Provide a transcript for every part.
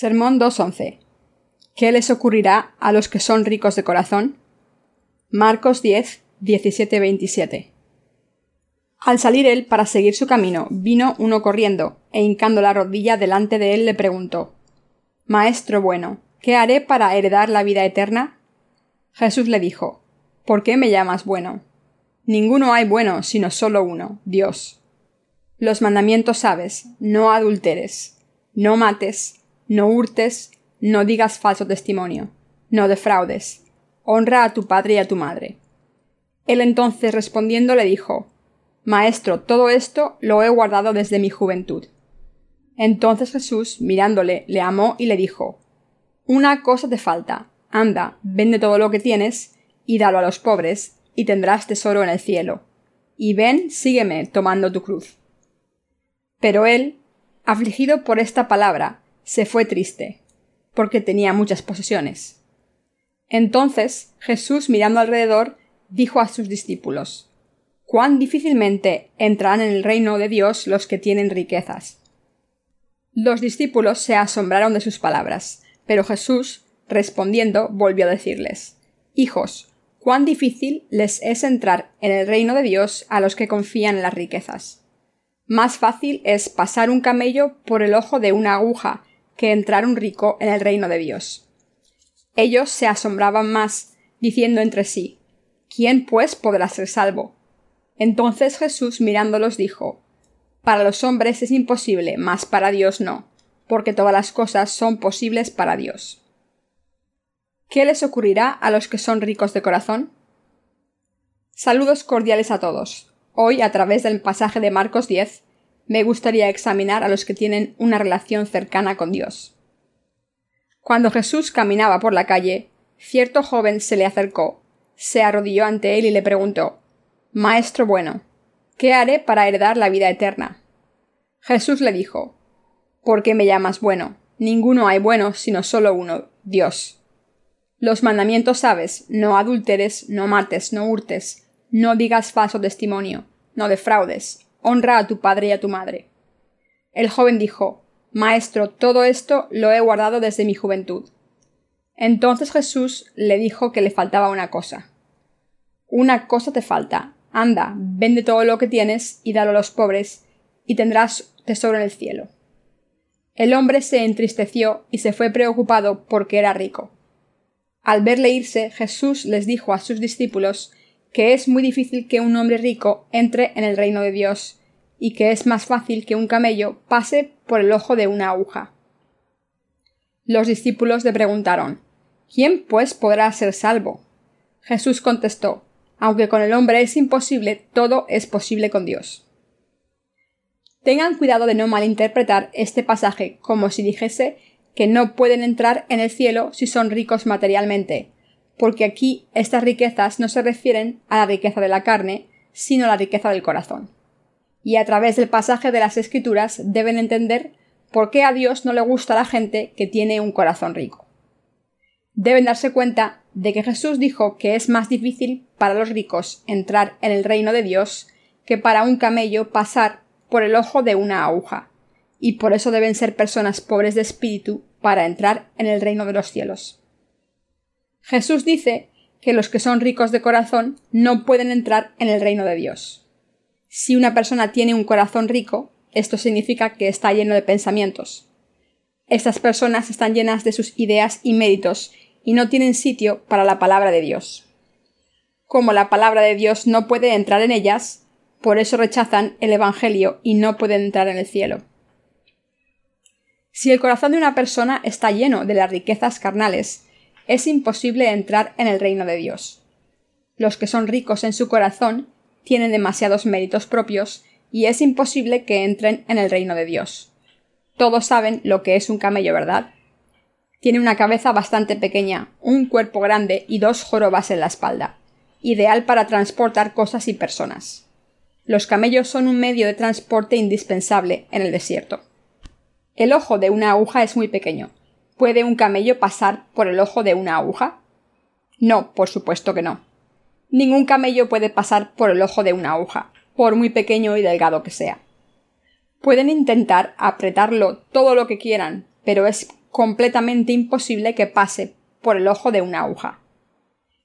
Sermón 2.11. ¿Qué les ocurrirá a los que son ricos de corazón? Marcos 10, 17, 27. Al salir él para seguir su camino, vino uno corriendo, e hincando la rodilla delante de él le preguntó Maestro bueno, ¿qué haré para heredar la vida eterna? Jesús le dijo ¿Por qué me llamas bueno? Ninguno hay bueno, sino solo uno, Dios. Los mandamientos sabes, no adulteres, no mates, no hurtes, no digas falso testimonio, no defraudes, honra a tu padre y a tu madre. Él entonces respondiendo le dijo Maestro, todo esto lo he guardado desde mi juventud. Entonces Jesús, mirándole, le amó y le dijo Una cosa te falta, anda, vende todo lo que tienes, y dalo a los pobres, y tendrás tesoro en el cielo. Y ven, sígueme, tomando tu cruz. Pero él, afligido por esta palabra, se fue triste, porque tenía muchas posesiones. Entonces Jesús, mirando alrededor, dijo a sus discípulos Cuán difícilmente entrarán en el reino de Dios los que tienen riquezas. Los discípulos se asombraron de sus palabras, pero Jesús, respondiendo, volvió a decirles Hijos, cuán difícil les es entrar en el reino de Dios a los que confían en las riquezas. Más fácil es pasar un camello por el ojo de una aguja que entrar un rico en el reino de Dios. Ellos se asombraban más, diciendo entre sí ¿Quién pues podrá ser salvo? Entonces Jesús mirándolos dijo Para los hombres es imposible, mas para Dios no, porque todas las cosas son posibles para Dios. ¿Qué les ocurrirá a los que son ricos de corazón? Saludos cordiales a todos. Hoy, a través del pasaje de Marcos 10, me gustaría examinar a los que tienen una relación cercana con Dios. Cuando Jesús caminaba por la calle, cierto joven se le acercó, se arrodilló ante él y le preguntó Maestro bueno, ¿qué haré para heredar la vida eterna? Jesús le dijo ¿Por qué me llamas bueno? Ninguno hay bueno sino solo uno, Dios. Los mandamientos sabes, no adulteres, no mates, no hurtes, no digas falso testimonio, no defraudes, honra a tu padre y a tu madre. El joven dijo Maestro, todo esto lo he guardado desde mi juventud. Entonces Jesús le dijo que le faltaba una cosa. Una cosa te falta. Anda, vende todo lo que tienes y dalo a los pobres, y tendrás tesoro en el cielo. El hombre se entristeció y se fue preocupado porque era rico. Al verle irse, Jesús les dijo a sus discípulos que es muy difícil que un hombre rico entre en el reino de Dios, y que es más fácil que un camello pase por el ojo de una aguja. Los discípulos le preguntaron ¿Quién pues podrá ser salvo? Jesús contestó Aunque con el hombre es imposible, todo es posible con Dios. Tengan cuidado de no malinterpretar este pasaje como si dijese que no pueden entrar en el cielo si son ricos materialmente, porque aquí estas riquezas no se refieren a la riqueza de la carne, sino a la riqueza del corazón. Y a través del pasaje de las Escrituras deben entender por qué a Dios no le gusta la gente que tiene un corazón rico. Deben darse cuenta de que Jesús dijo que es más difícil para los ricos entrar en el reino de Dios que para un camello pasar por el ojo de una aguja, y por eso deben ser personas pobres de espíritu para entrar en el reino de los cielos. Jesús dice que los que son ricos de corazón no pueden entrar en el reino de Dios. Si una persona tiene un corazón rico, esto significa que está lleno de pensamientos. Estas personas están llenas de sus ideas y méritos y no tienen sitio para la palabra de Dios. Como la palabra de Dios no puede entrar en ellas, por eso rechazan el Evangelio y no pueden entrar en el cielo. Si el corazón de una persona está lleno de las riquezas carnales, es imposible entrar en el reino de Dios. Los que son ricos en su corazón tienen demasiados méritos propios y es imposible que entren en el reino de Dios. Todos saben lo que es un camello, ¿verdad? Tiene una cabeza bastante pequeña, un cuerpo grande y dos jorobas en la espalda, ideal para transportar cosas y personas. Los camellos son un medio de transporte indispensable en el desierto. El ojo de una aguja es muy pequeño, ¿Puede un camello pasar por el ojo de una aguja? No, por supuesto que no. Ningún camello puede pasar por el ojo de una aguja, por muy pequeño y delgado que sea. Pueden intentar apretarlo todo lo que quieran, pero es completamente imposible que pase por el ojo de una aguja.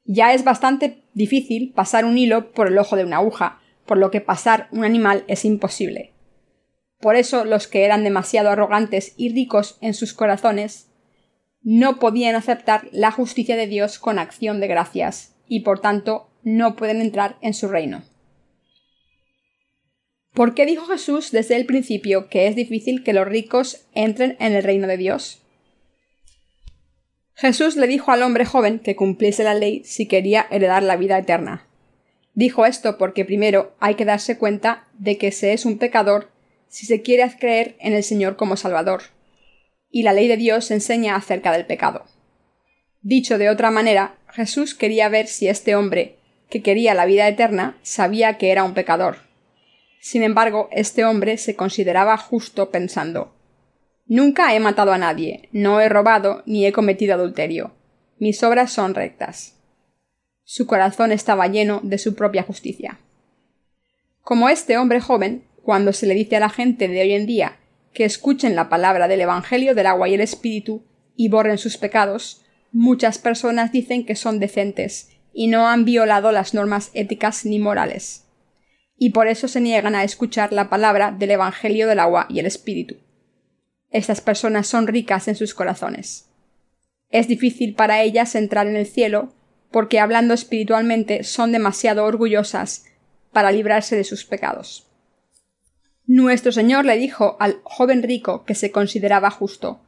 Ya es bastante difícil pasar un hilo por el ojo de una aguja, por lo que pasar un animal es imposible. Por eso los que eran demasiado arrogantes y ricos en sus corazones no podían aceptar la justicia de Dios con acción de gracias, y por tanto no pueden entrar en su reino. ¿Por qué dijo Jesús desde el principio que es difícil que los ricos entren en el reino de Dios? Jesús le dijo al hombre joven que cumpliese la ley si quería heredar la vida eterna. Dijo esto porque primero hay que darse cuenta de que se es un pecador si se quiere creer en el Señor como Salvador. Y la ley de Dios enseña acerca del pecado. Dicho de otra manera, Jesús quería ver si este hombre, que quería la vida eterna, sabía que era un pecador. Sin embargo, este hombre se consideraba justo pensando Nunca he matado a nadie, no he robado ni he cometido adulterio. Mis obras son rectas. Su corazón estaba lleno de su propia justicia. Como este hombre joven, cuando se le dice a la gente de hoy en día que escuchen la palabra del Evangelio del agua y el Espíritu y borren sus pecados, muchas personas dicen que son decentes y no han violado las normas éticas ni morales. Y por eso se niegan a escuchar la palabra del Evangelio del agua y el Espíritu. Estas personas son ricas en sus corazones. Es difícil para ellas entrar en el cielo porque hablando espiritualmente son demasiado orgullosas para librarse de sus pecados. Nuestro Señor le dijo al joven rico que se consideraba justo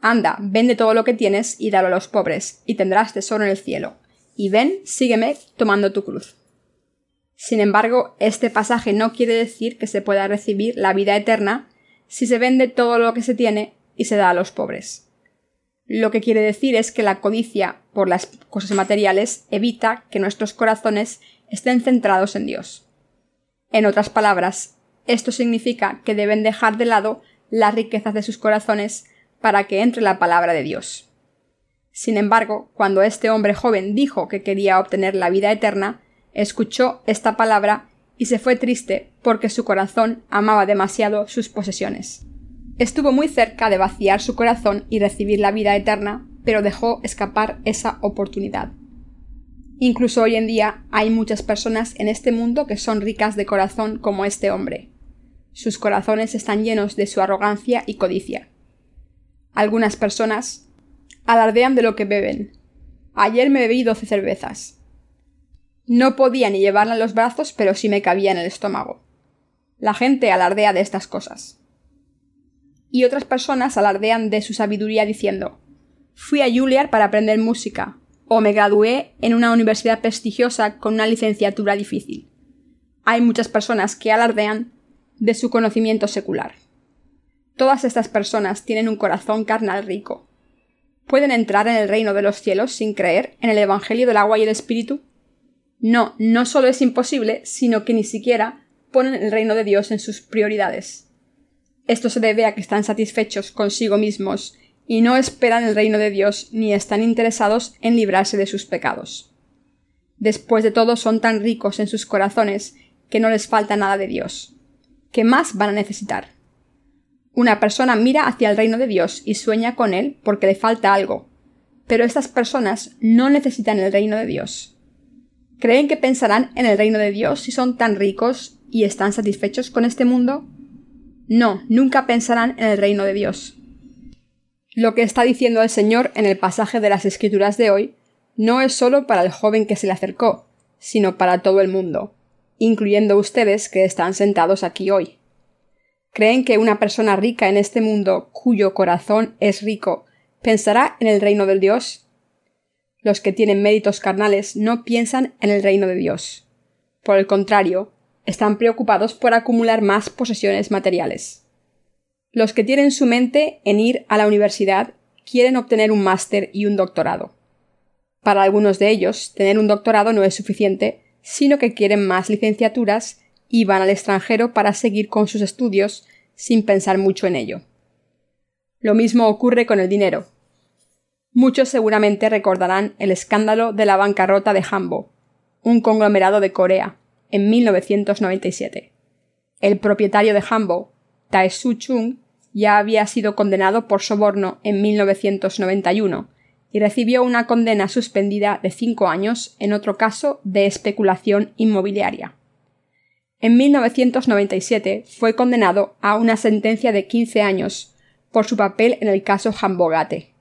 Anda, vende todo lo que tienes y dalo a los pobres, y tendrás tesoro en el cielo. Y ven, sígueme tomando tu cruz. Sin embargo, este pasaje no quiere decir que se pueda recibir la vida eterna si se vende todo lo que se tiene y se da a los pobres. Lo que quiere decir es que la codicia por las cosas materiales evita que nuestros corazones estén centrados en Dios. En otras palabras, esto significa que deben dejar de lado las riquezas de sus corazones para que entre la palabra de Dios. Sin embargo, cuando este hombre joven dijo que quería obtener la vida eterna, escuchó esta palabra y se fue triste porque su corazón amaba demasiado sus posesiones. Estuvo muy cerca de vaciar su corazón y recibir la vida eterna, pero dejó escapar esa oportunidad. Incluso hoy en día hay muchas personas en este mundo que son ricas de corazón como este hombre. Sus corazones están llenos de su arrogancia y codicia. Algunas personas alardean de lo que beben. Ayer me bebí doce cervezas. No podía ni llevarla en los brazos, pero sí me cabía en el estómago. La gente alardea de estas cosas. Y otras personas alardean de su sabiduría diciendo Fui a Juilliard para aprender música, o me gradué en una universidad prestigiosa con una licenciatura difícil. Hay muchas personas que alardean de su conocimiento secular. Todas estas personas tienen un corazón carnal rico. ¿Pueden entrar en el reino de los cielos sin creer en el Evangelio del agua y el Espíritu? No, no solo es imposible, sino que ni siquiera ponen el reino de Dios en sus prioridades. Esto se debe a que están satisfechos consigo mismos y no esperan el reino de Dios ni están interesados en librarse de sus pecados. Después de todo son tan ricos en sus corazones que no les falta nada de Dios. ¿Qué más van a necesitar? Una persona mira hacia el reino de Dios y sueña con él porque le falta algo, pero estas personas no necesitan el reino de Dios. ¿Creen que pensarán en el reino de Dios si son tan ricos y están satisfechos con este mundo? No, nunca pensarán en el reino de Dios. Lo que está diciendo el Señor en el pasaje de las Escrituras de hoy no es solo para el joven que se le acercó, sino para todo el mundo incluyendo ustedes que están sentados aquí hoy. ¿Creen que una persona rica en este mundo, cuyo corazón es rico, pensará en el reino del Dios? Los que tienen méritos carnales no piensan en el reino de Dios. Por el contrario, están preocupados por acumular más posesiones materiales. Los que tienen su mente en ir a la universidad quieren obtener un máster y un doctorado. Para algunos de ellos, tener un doctorado no es suficiente sino que quieren más licenciaturas y van al extranjero para seguir con sus estudios sin pensar mucho en ello. Lo mismo ocurre con el dinero. Muchos seguramente recordarán el escándalo de la bancarrota de Hambo, un conglomerado de Corea, en 1997. El propietario de Hambo, Tae Soo Chung, ya había sido condenado por soborno en 1991 y recibió una condena suspendida de cinco años en otro caso de especulación inmobiliaria. En 1997 fue condenado a una sentencia de 15 años por su papel en el caso Hambogate.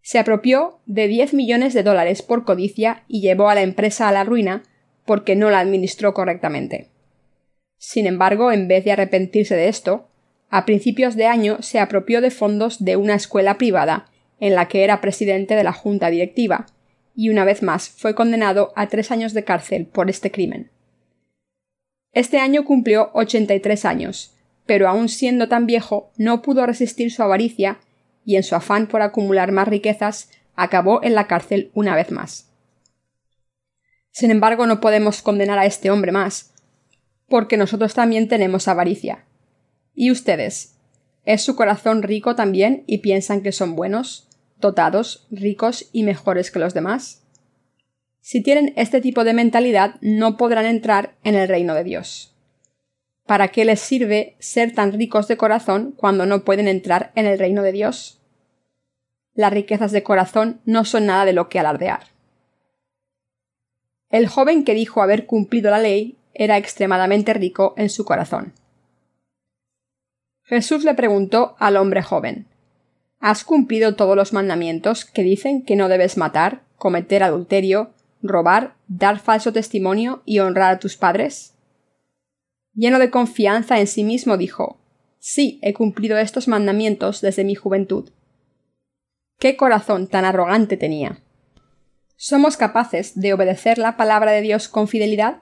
Se apropió de 10 millones de dólares por codicia y llevó a la empresa a la ruina porque no la administró correctamente. Sin embargo, en vez de arrepentirse de esto, a principios de año se apropió de fondos de una escuela privada en la que era presidente de la junta directiva, y una vez más fue condenado a tres años de cárcel por este crimen. Este año cumplió 83 años, pero aun siendo tan viejo no pudo resistir su avaricia y en su afán por acumular más riquezas acabó en la cárcel una vez más. Sin embargo, no podemos condenar a este hombre más, porque nosotros también tenemos avaricia. ¿Y ustedes? ¿Es su corazón rico también y piensan que son buenos, dotados, ricos y mejores que los demás? Si tienen este tipo de mentalidad, no podrán entrar en el reino de Dios. ¿Para qué les sirve ser tan ricos de corazón cuando no pueden entrar en el reino de Dios? Las riquezas de corazón no son nada de lo que alardear. El joven que dijo haber cumplido la ley era extremadamente rico en su corazón. Jesús le preguntó al hombre joven ¿Has cumplido todos los mandamientos que dicen que no debes matar, cometer adulterio, robar, dar falso testimonio y honrar a tus padres? Lleno de confianza en sí mismo dijo Sí, he cumplido estos mandamientos desde mi juventud. ¿Qué corazón tan arrogante tenía? ¿Somos capaces de obedecer la palabra de Dios con fidelidad?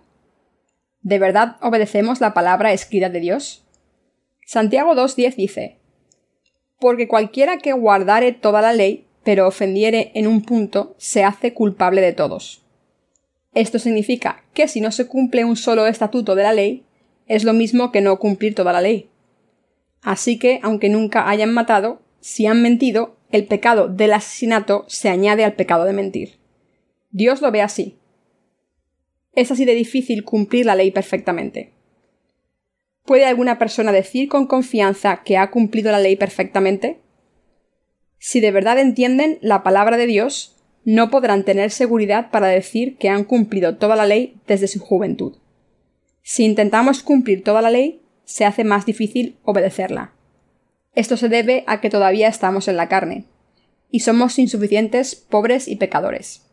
¿De verdad obedecemos la palabra escrita de Dios? Santiago 2.10 dice Porque cualquiera que guardare toda la ley, pero ofendiere en un punto, se hace culpable de todos. Esto significa que si no se cumple un solo estatuto de la ley, es lo mismo que no cumplir toda la ley. Así que, aunque nunca hayan matado, si han mentido, el pecado del asesinato se añade al pecado de mentir. Dios lo ve así es así de difícil cumplir la ley perfectamente. ¿Puede alguna persona decir con confianza que ha cumplido la ley perfectamente? Si de verdad entienden la palabra de Dios, no podrán tener seguridad para decir que han cumplido toda la ley desde su juventud. Si intentamos cumplir toda la ley, se hace más difícil obedecerla. Esto se debe a que todavía estamos en la carne, y somos insuficientes, pobres y pecadores.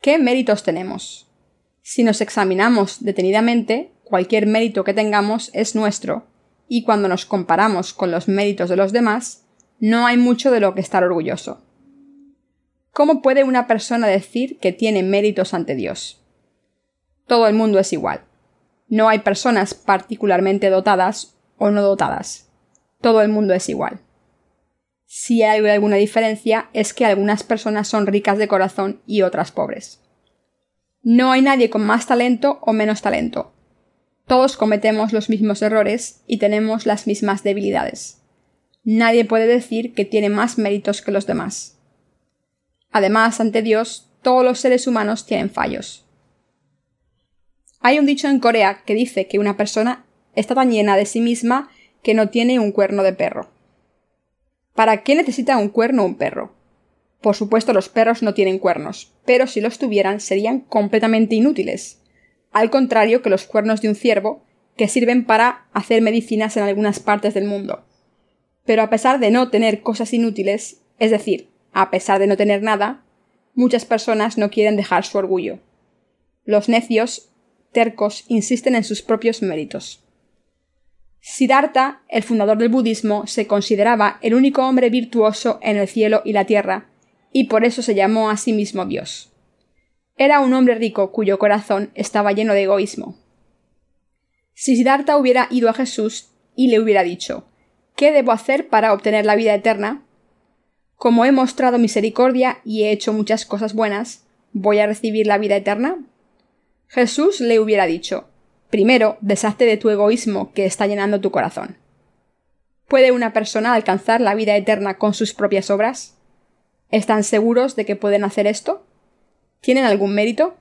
¿Qué méritos tenemos? Si nos examinamos detenidamente, cualquier mérito que tengamos es nuestro, y cuando nos comparamos con los méritos de los demás, no hay mucho de lo que estar orgulloso. ¿Cómo puede una persona decir que tiene méritos ante Dios? Todo el mundo es igual. No hay personas particularmente dotadas o no dotadas. Todo el mundo es igual. Si hay alguna diferencia es que algunas personas son ricas de corazón y otras pobres. No hay nadie con más talento o menos talento. Todos cometemos los mismos errores y tenemos las mismas debilidades. Nadie puede decir que tiene más méritos que los demás. Además, ante Dios, todos los seres humanos tienen fallos. Hay un dicho en Corea que dice que una persona está tan llena de sí misma que no tiene un cuerno de perro. ¿Para qué necesita un cuerno un perro? Por supuesto, los perros no tienen cuernos, pero si los tuvieran serían completamente inútiles. Al contrario que los cuernos de un ciervo, que sirven para hacer medicinas en algunas partes del mundo. Pero a pesar de no tener cosas inútiles, es decir, a pesar de no tener nada, muchas personas no quieren dejar su orgullo. Los necios, tercos, insisten en sus propios méritos. Siddhartha, el fundador del budismo, se consideraba el único hombre virtuoso en el cielo y la tierra, y por eso se llamó a sí mismo Dios. Era un hombre rico cuyo corazón estaba lleno de egoísmo. Si Siddhartha hubiera ido a Jesús y le hubiera dicho ¿Qué debo hacer para obtener la vida eterna? Como he mostrado misericordia y he hecho muchas cosas buenas, ¿voy a recibir la vida eterna? Jesús le hubiera dicho Primero, deshazte de tu egoísmo que está llenando tu corazón. ¿Puede una persona alcanzar la vida eterna con sus propias obras? ¿Están seguros de que pueden hacer esto? ¿Tienen algún mérito?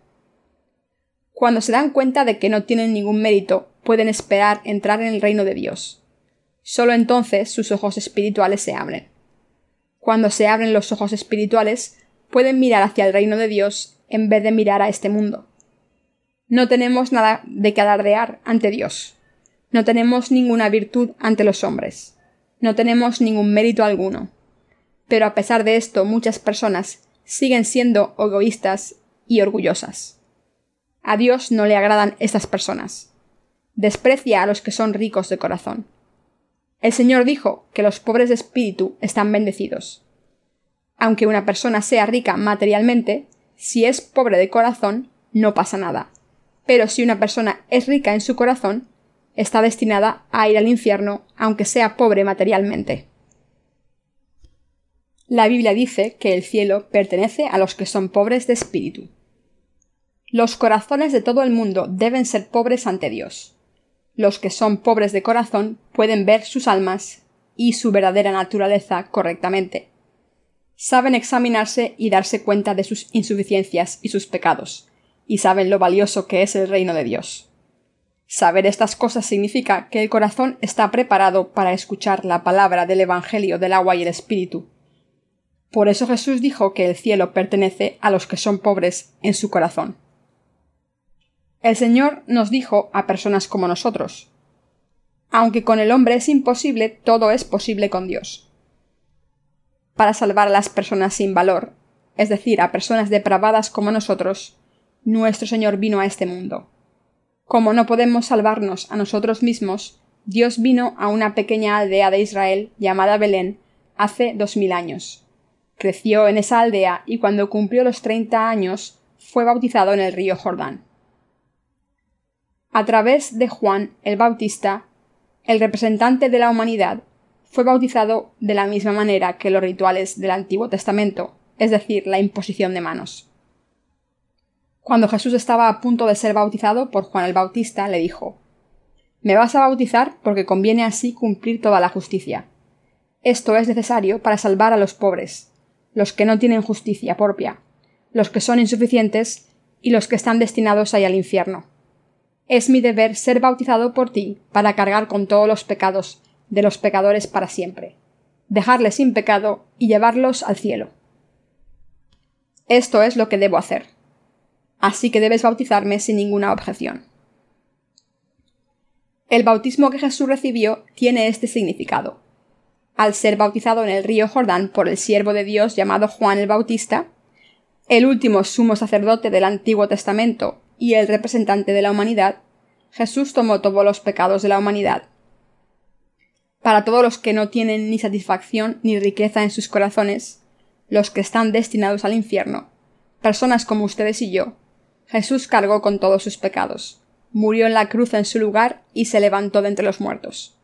Cuando se dan cuenta de que no tienen ningún mérito, pueden esperar entrar en el reino de Dios. Solo entonces sus ojos espirituales se abren. Cuando se abren los ojos espirituales, pueden mirar hacia el reino de Dios en vez de mirar a este mundo. No tenemos nada de que alardear ante Dios. No tenemos ninguna virtud ante los hombres. No tenemos ningún mérito alguno. Pero a pesar de esto, muchas personas siguen siendo egoístas y orgullosas. A Dios no le agradan estas personas. Desprecia a los que son ricos de corazón. El Señor dijo que los pobres de espíritu están bendecidos. Aunque una persona sea rica materialmente, si es pobre de corazón, no pasa nada. Pero si una persona es rica en su corazón, está destinada a ir al infierno, aunque sea pobre materialmente. La Biblia dice que el cielo pertenece a los que son pobres de espíritu. Los corazones de todo el mundo deben ser pobres ante Dios. Los que son pobres de corazón pueden ver sus almas y su verdadera naturaleza correctamente. Saben examinarse y darse cuenta de sus insuficiencias y sus pecados, y saben lo valioso que es el reino de Dios. Saber estas cosas significa que el corazón está preparado para escuchar la palabra del Evangelio del agua y el Espíritu. Por eso Jesús dijo que el cielo pertenece a los que son pobres en su corazón. El Señor nos dijo a personas como nosotros Aunque con el hombre es imposible, todo es posible con Dios. Para salvar a las personas sin valor, es decir, a personas depravadas como nosotros, nuestro Señor vino a este mundo. Como no podemos salvarnos a nosotros mismos, Dios vino a una pequeña aldea de Israel llamada Belén hace dos mil años. Creció en esa aldea y cuando cumplió los treinta años fue bautizado en el río Jordán. A través de Juan el Bautista, el representante de la humanidad, fue bautizado de la misma manera que los rituales del Antiguo Testamento, es decir, la imposición de manos. Cuando Jesús estaba a punto de ser bautizado por Juan el Bautista, le dijo Me vas a bautizar porque conviene así cumplir toda la justicia. Esto es necesario para salvar a los pobres, los que no tienen justicia propia, los que son insuficientes y los que están destinados a ir al infierno. Es mi deber ser bautizado por ti para cargar con todos los pecados de los pecadores para siempre, dejarles sin pecado y llevarlos al cielo. Esto es lo que debo hacer así que debes bautizarme sin ninguna objeción. El bautismo que Jesús recibió tiene este significado. Al ser bautizado en el río Jordán por el siervo de Dios llamado Juan el Bautista, el último sumo sacerdote del Antiguo Testamento y el representante de la humanidad, Jesús tomó todos los pecados de la humanidad. Para todos los que no tienen ni satisfacción ni riqueza en sus corazones, los que están destinados al infierno, personas como ustedes y yo, Jesús cargó con todos sus pecados, murió en la cruz en su lugar y se levantó de entre los muertos.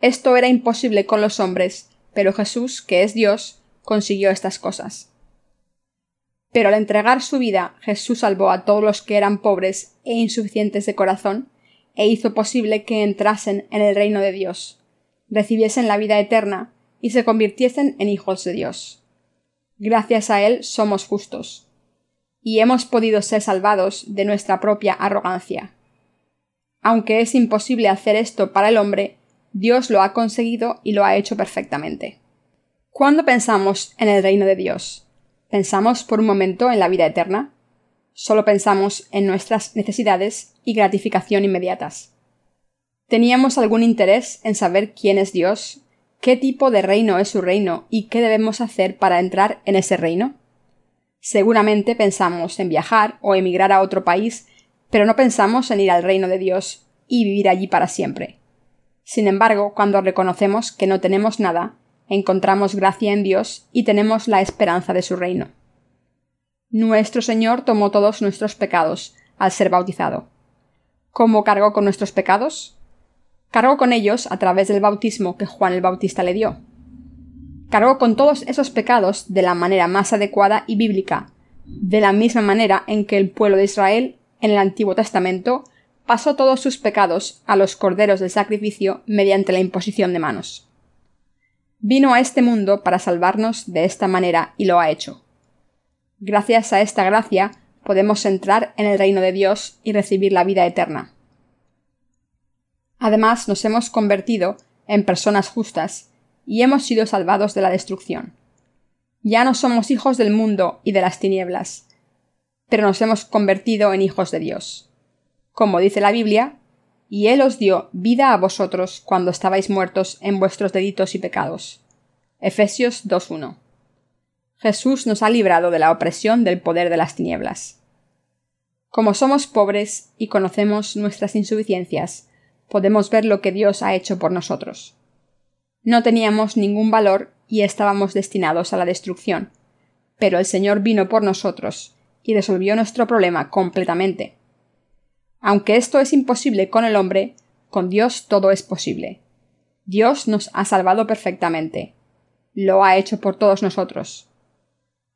Esto era imposible con los hombres, pero Jesús, que es Dios, consiguió estas cosas. Pero al entregar su vida, Jesús salvó a todos los que eran pobres e insuficientes de corazón, e hizo posible que entrasen en el reino de Dios, recibiesen la vida eterna y se convirtiesen en hijos de Dios. Gracias a Él somos justos y hemos podido ser salvados de nuestra propia arrogancia. Aunque es imposible hacer esto para el hombre, Dios lo ha conseguido y lo ha hecho perfectamente. ¿Cuándo pensamos en el reino de Dios? ¿Pensamos por un momento en la vida eterna? Solo pensamos en nuestras necesidades y gratificación inmediatas. ¿Teníamos algún interés en saber quién es Dios, qué tipo de reino es su reino y qué debemos hacer para entrar en ese reino? Seguramente pensamos en viajar o emigrar a otro país, pero no pensamos en ir al reino de Dios y vivir allí para siempre. Sin embargo, cuando reconocemos que no tenemos nada, encontramos gracia en Dios y tenemos la esperanza de su reino. Nuestro Señor tomó todos nuestros pecados al ser bautizado. ¿Cómo cargó con nuestros pecados? Cargó con ellos a través del bautismo que Juan el Bautista le dio cargó con todos esos pecados de la manera más adecuada y bíblica, de la misma manera en que el pueblo de Israel, en el Antiguo Testamento, pasó todos sus pecados a los corderos del sacrificio mediante la imposición de manos. Vino a este mundo para salvarnos de esta manera y lo ha hecho. Gracias a esta gracia podemos entrar en el reino de Dios y recibir la vida eterna. Además, nos hemos convertido en personas justas, y hemos sido salvados de la destrucción. Ya no somos hijos del mundo y de las tinieblas, pero nos hemos convertido en hijos de Dios. Como dice la Biblia, y Él os dio vida a vosotros cuando estabais muertos en vuestros delitos y pecados. Efesios 2.1. Jesús nos ha librado de la opresión del poder de las tinieblas. Como somos pobres y conocemos nuestras insuficiencias, podemos ver lo que Dios ha hecho por nosotros. No teníamos ningún valor y estábamos destinados a la destrucción, pero el Señor vino por nosotros y resolvió nuestro problema completamente. Aunque esto es imposible con el hombre, con Dios todo es posible. Dios nos ha salvado perfectamente. Lo ha hecho por todos nosotros.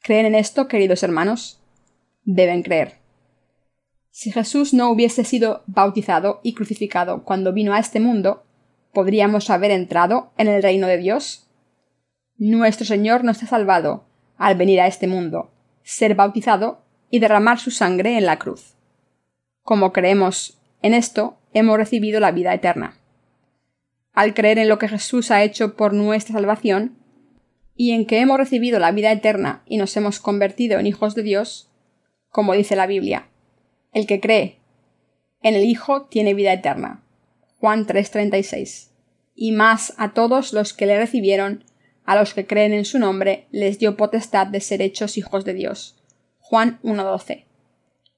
¿Creen en esto, queridos hermanos? Deben creer. Si Jesús no hubiese sido bautizado y crucificado cuando vino a este mundo, ¿podríamos haber entrado en el reino de Dios? Nuestro Señor nos ha salvado al venir a este mundo, ser bautizado y derramar su sangre en la cruz. Como creemos en esto, hemos recibido la vida eterna. Al creer en lo que Jesús ha hecho por nuestra salvación, y en que hemos recibido la vida eterna y nos hemos convertido en hijos de Dios, como dice la Biblia, el que cree en el Hijo tiene vida eterna. Juan 3:36. Y más a todos los que le recibieron, a los que creen en su nombre, les dio potestad de ser hechos hijos de Dios. Juan 1:12.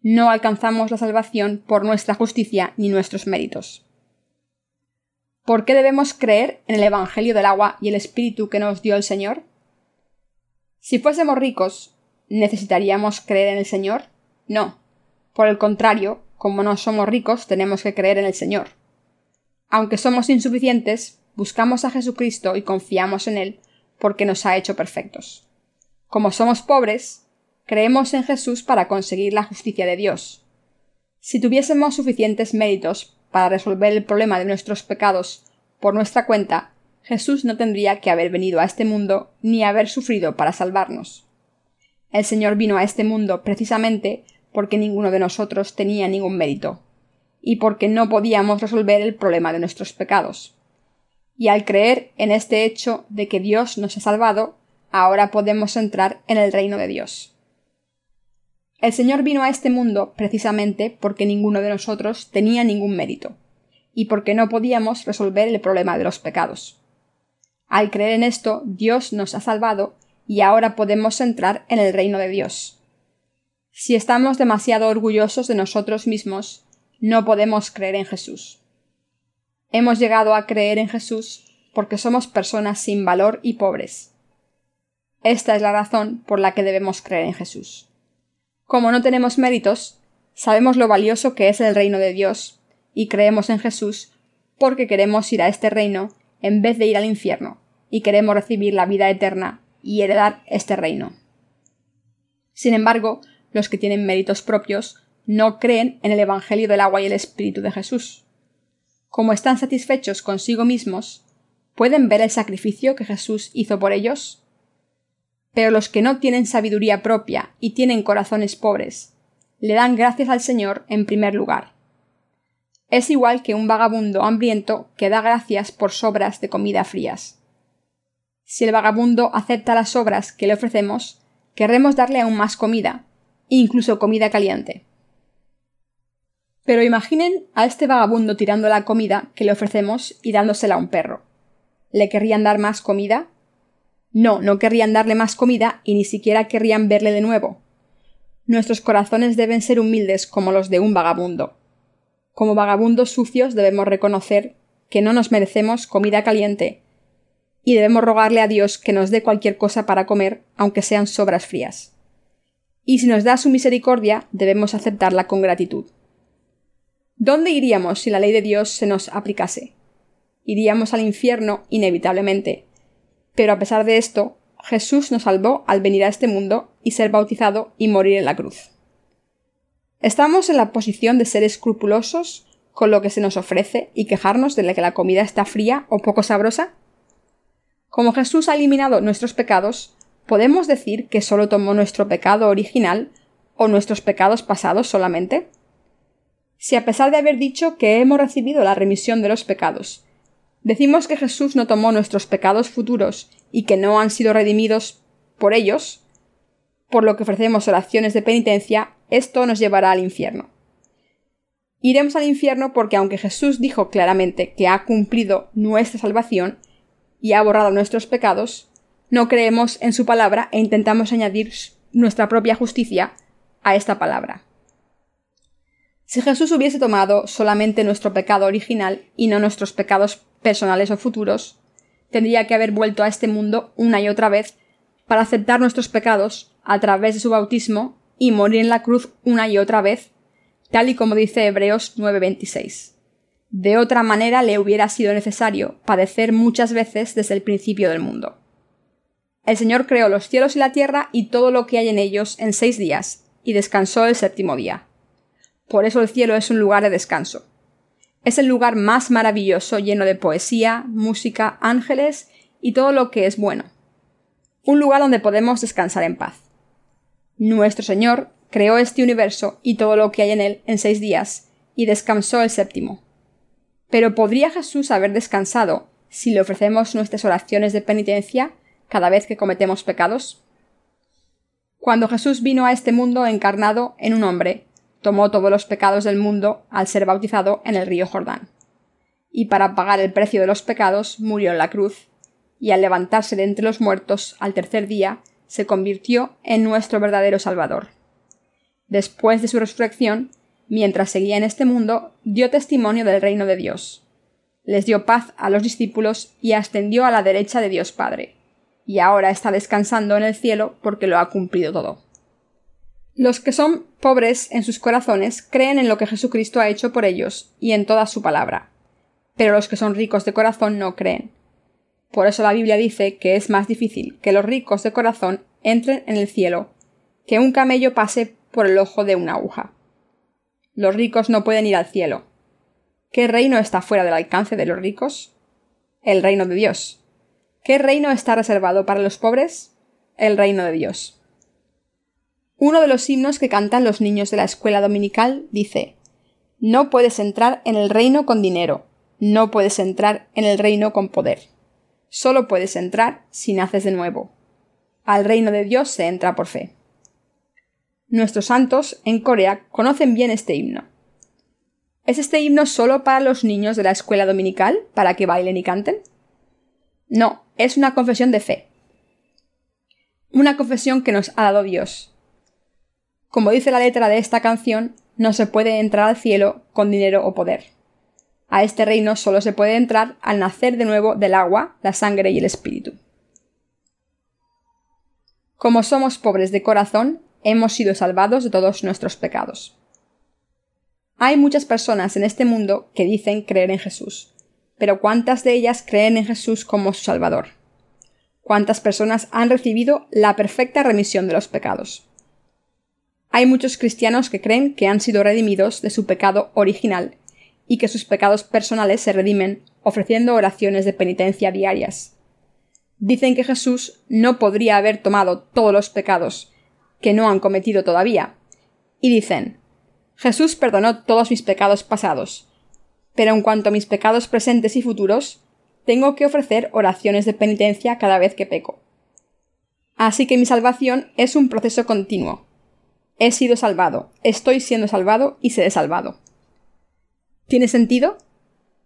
No alcanzamos la salvación por nuestra justicia ni nuestros méritos. ¿Por qué debemos creer en el Evangelio del agua y el Espíritu que nos dio el Señor? Si fuésemos ricos, ¿necesitaríamos creer en el Señor? No. Por el contrario, como no somos ricos, tenemos que creer en el Señor. Aunque somos insuficientes, buscamos a Jesucristo y confiamos en Él porque nos ha hecho perfectos. Como somos pobres, creemos en Jesús para conseguir la justicia de Dios. Si tuviésemos suficientes méritos para resolver el problema de nuestros pecados por nuestra cuenta, Jesús no tendría que haber venido a este mundo ni haber sufrido para salvarnos. El Señor vino a este mundo precisamente porque ninguno de nosotros tenía ningún mérito, y porque no podíamos resolver el problema de nuestros pecados. Y al creer en este hecho de que Dios nos ha salvado, ahora podemos entrar en el reino de Dios. El Señor vino a este mundo precisamente porque ninguno de nosotros tenía ningún mérito, y porque no podíamos resolver el problema de los pecados. Al creer en esto, Dios nos ha salvado y ahora podemos entrar en el reino de Dios. Si estamos demasiado orgullosos de nosotros mismos, no podemos creer en Jesús. Hemos llegado a creer en Jesús porque somos personas sin valor y pobres. Esta es la razón por la que debemos creer en Jesús. Como no tenemos méritos, sabemos lo valioso que es el reino de Dios, y creemos en Jesús porque queremos ir a este reino en vez de ir al infierno, y queremos recibir la vida eterna y heredar este reino. Sin embargo, los que tienen méritos propios no creen en el Evangelio del agua y el Espíritu de Jesús. Como están satisfechos consigo mismos, ¿pueden ver el sacrificio que Jesús hizo por ellos? Pero los que no tienen sabiduría propia y tienen corazones pobres, le dan gracias al Señor en primer lugar. Es igual que un vagabundo hambriento que da gracias por sobras de comida frías. Si el vagabundo acepta las obras que le ofrecemos, querremos darle aún más comida, incluso comida caliente. Pero imaginen a este vagabundo tirando la comida que le ofrecemos y dándosela a un perro. ¿Le querrían dar más comida? No, no querrían darle más comida y ni siquiera querrían verle de nuevo. Nuestros corazones deben ser humildes como los de un vagabundo. Como vagabundos sucios debemos reconocer que no nos merecemos comida caliente y debemos rogarle a Dios que nos dé cualquier cosa para comer, aunque sean sobras frías. Y si nos da su misericordia, debemos aceptarla con gratitud. ¿Dónde iríamos si la ley de Dios se nos aplicase? Iríamos al infierno inevitablemente. Pero a pesar de esto, Jesús nos salvó al venir a este mundo y ser bautizado y morir en la cruz. ¿Estamos en la posición de ser escrupulosos con lo que se nos ofrece y quejarnos de que la comida está fría o poco sabrosa? Como Jesús ha eliminado nuestros pecados, ¿podemos decir que solo tomó nuestro pecado original o nuestros pecados pasados solamente? Si a pesar de haber dicho que hemos recibido la remisión de los pecados decimos que Jesús no tomó nuestros pecados futuros y que no han sido redimidos por ellos, por lo que ofrecemos oraciones de penitencia, esto nos llevará al infierno. Iremos al infierno porque aunque Jesús dijo claramente que ha cumplido nuestra salvación y ha borrado nuestros pecados, no creemos en su palabra e intentamos añadir nuestra propia justicia a esta palabra. Si Jesús hubiese tomado solamente nuestro pecado original y no nuestros pecados personales o futuros, tendría que haber vuelto a este mundo una y otra vez para aceptar nuestros pecados a través de su bautismo y morir en la cruz una y otra vez, tal y como dice Hebreos 9:26. De otra manera le hubiera sido necesario padecer muchas veces desde el principio del mundo. El Señor creó los cielos y la tierra y todo lo que hay en ellos en seis días, y descansó el séptimo día. Por eso el cielo es un lugar de descanso. Es el lugar más maravilloso lleno de poesía, música, ángeles y todo lo que es bueno. Un lugar donde podemos descansar en paz. Nuestro Señor creó este universo y todo lo que hay en él en seis días, y descansó el séptimo. Pero ¿podría Jesús haber descansado si le ofrecemos nuestras oraciones de penitencia cada vez que cometemos pecados? Cuando Jesús vino a este mundo encarnado en un hombre, tomó todos los pecados del mundo al ser bautizado en el río Jordán. Y para pagar el precio de los pecados murió en la cruz, y al levantarse de entre los muertos al tercer día, se convirtió en nuestro verdadero Salvador. Después de su resurrección, mientras seguía en este mundo, dio testimonio del reino de Dios. Les dio paz a los discípulos y ascendió a la derecha de Dios Padre, y ahora está descansando en el cielo porque lo ha cumplido todo. Los que son pobres en sus corazones creen en lo que Jesucristo ha hecho por ellos y en toda su palabra. Pero los que son ricos de corazón no creen. Por eso la Biblia dice que es más difícil que los ricos de corazón entren en el cielo que un camello pase por el ojo de una aguja. Los ricos no pueden ir al cielo. ¿Qué reino está fuera del alcance de los ricos? El reino de Dios. ¿Qué reino está reservado para los pobres? El reino de Dios. Uno de los himnos que cantan los niños de la escuela dominical dice No puedes entrar en el reino con dinero, no puedes entrar en el reino con poder. Solo puedes entrar si naces de nuevo. Al reino de Dios se entra por fe. Nuestros santos en Corea conocen bien este himno. ¿Es este himno solo para los niños de la escuela dominical, para que bailen y canten? No, es una confesión de fe. Una confesión que nos ha dado Dios, como dice la letra de esta canción, no se puede entrar al cielo con dinero o poder. A este reino solo se puede entrar al nacer de nuevo del agua, la sangre y el espíritu. Como somos pobres de corazón, hemos sido salvados de todos nuestros pecados. Hay muchas personas en este mundo que dicen creer en Jesús, pero ¿cuántas de ellas creen en Jesús como su Salvador? ¿Cuántas personas han recibido la perfecta remisión de los pecados? Hay muchos cristianos que creen que han sido redimidos de su pecado original y que sus pecados personales se redimen ofreciendo oraciones de penitencia diarias. Dicen que Jesús no podría haber tomado todos los pecados que no han cometido todavía. Y dicen Jesús perdonó todos mis pecados pasados, pero en cuanto a mis pecados presentes y futuros, tengo que ofrecer oraciones de penitencia cada vez que peco. Así que mi salvación es un proceso continuo, He sido salvado, estoy siendo salvado y seré salvado. ¿Tiene sentido?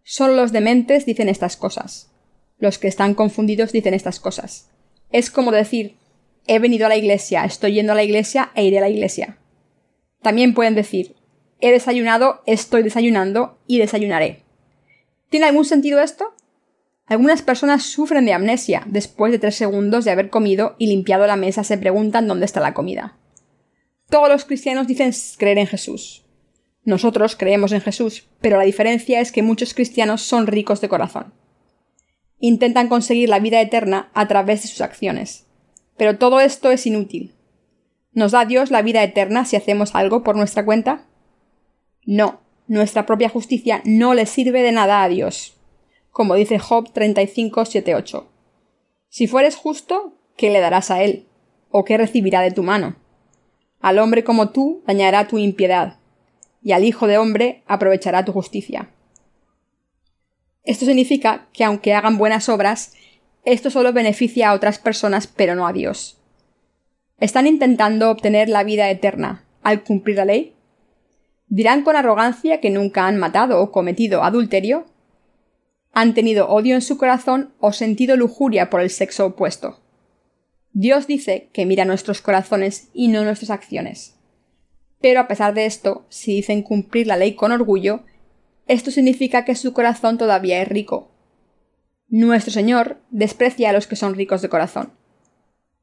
Solo los dementes dicen estas cosas. Los que están confundidos dicen estas cosas. Es como decir he venido a la iglesia, estoy yendo a la iglesia e iré a la iglesia. También pueden decir he desayunado, estoy desayunando y desayunaré. ¿Tiene algún sentido esto? Algunas personas sufren de amnesia. Después de tres segundos de haber comido y limpiado la mesa se preguntan dónde está la comida. Todos los cristianos dicen creer en Jesús. Nosotros creemos en Jesús, pero la diferencia es que muchos cristianos son ricos de corazón. Intentan conseguir la vida eterna a través de sus acciones. Pero todo esto es inútil. ¿Nos da Dios la vida eterna si hacemos algo por nuestra cuenta? No, nuestra propia justicia no le sirve de nada a Dios. Como dice Job 35, 8. Si fueres justo, ¿qué le darás a él? ¿O qué recibirá de tu mano? Al hombre como tú dañará tu impiedad, y al Hijo de hombre aprovechará tu justicia. Esto significa que aunque hagan buenas obras, esto solo beneficia a otras personas pero no a Dios. ¿Están intentando obtener la vida eterna al cumplir la ley? ¿Dirán con arrogancia que nunca han matado o cometido adulterio? ¿Han tenido odio en su corazón o sentido lujuria por el sexo opuesto? Dios dice que mira nuestros corazones y no nuestras acciones. Pero a pesar de esto, si dicen cumplir la ley con orgullo, esto significa que su corazón todavía es rico. Nuestro Señor desprecia a los que son ricos de corazón.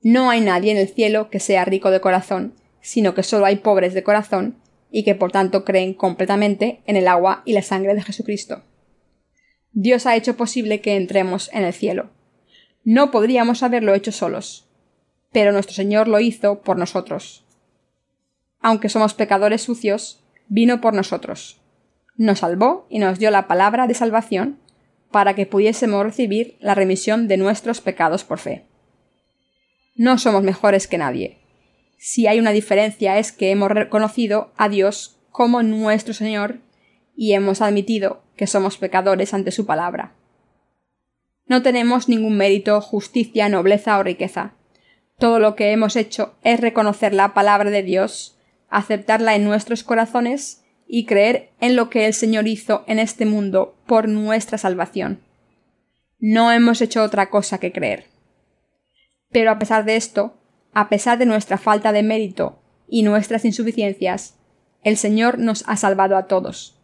No hay nadie en el cielo que sea rico de corazón, sino que solo hay pobres de corazón y que por tanto creen completamente en el agua y la sangre de Jesucristo. Dios ha hecho posible que entremos en el cielo. No podríamos haberlo hecho solos, pero nuestro Señor lo hizo por nosotros. Aunque somos pecadores sucios, vino por nosotros nos salvó y nos dio la palabra de salvación para que pudiésemos recibir la remisión de nuestros pecados por fe. No somos mejores que nadie. Si hay una diferencia es que hemos reconocido a Dios como nuestro Señor y hemos admitido que somos pecadores ante su palabra. No tenemos ningún mérito, justicia, nobleza o riqueza. Todo lo que hemos hecho es reconocer la palabra de Dios, aceptarla en nuestros corazones y creer en lo que el Señor hizo en este mundo por nuestra salvación. No hemos hecho otra cosa que creer. Pero a pesar de esto, a pesar de nuestra falta de mérito y nuestras insuficiencias, el Señor nos ha salvado a todos.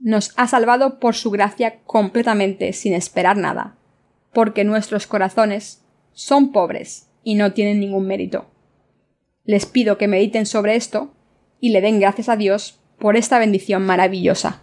Nos ha salvado por su gracia completamente sin esperar nada, porque nuestros corazones son pobres y no tienen ningún mérito. Les pido que mediten sobre esto y le den gracias a Dios por esta bendición maravillosa.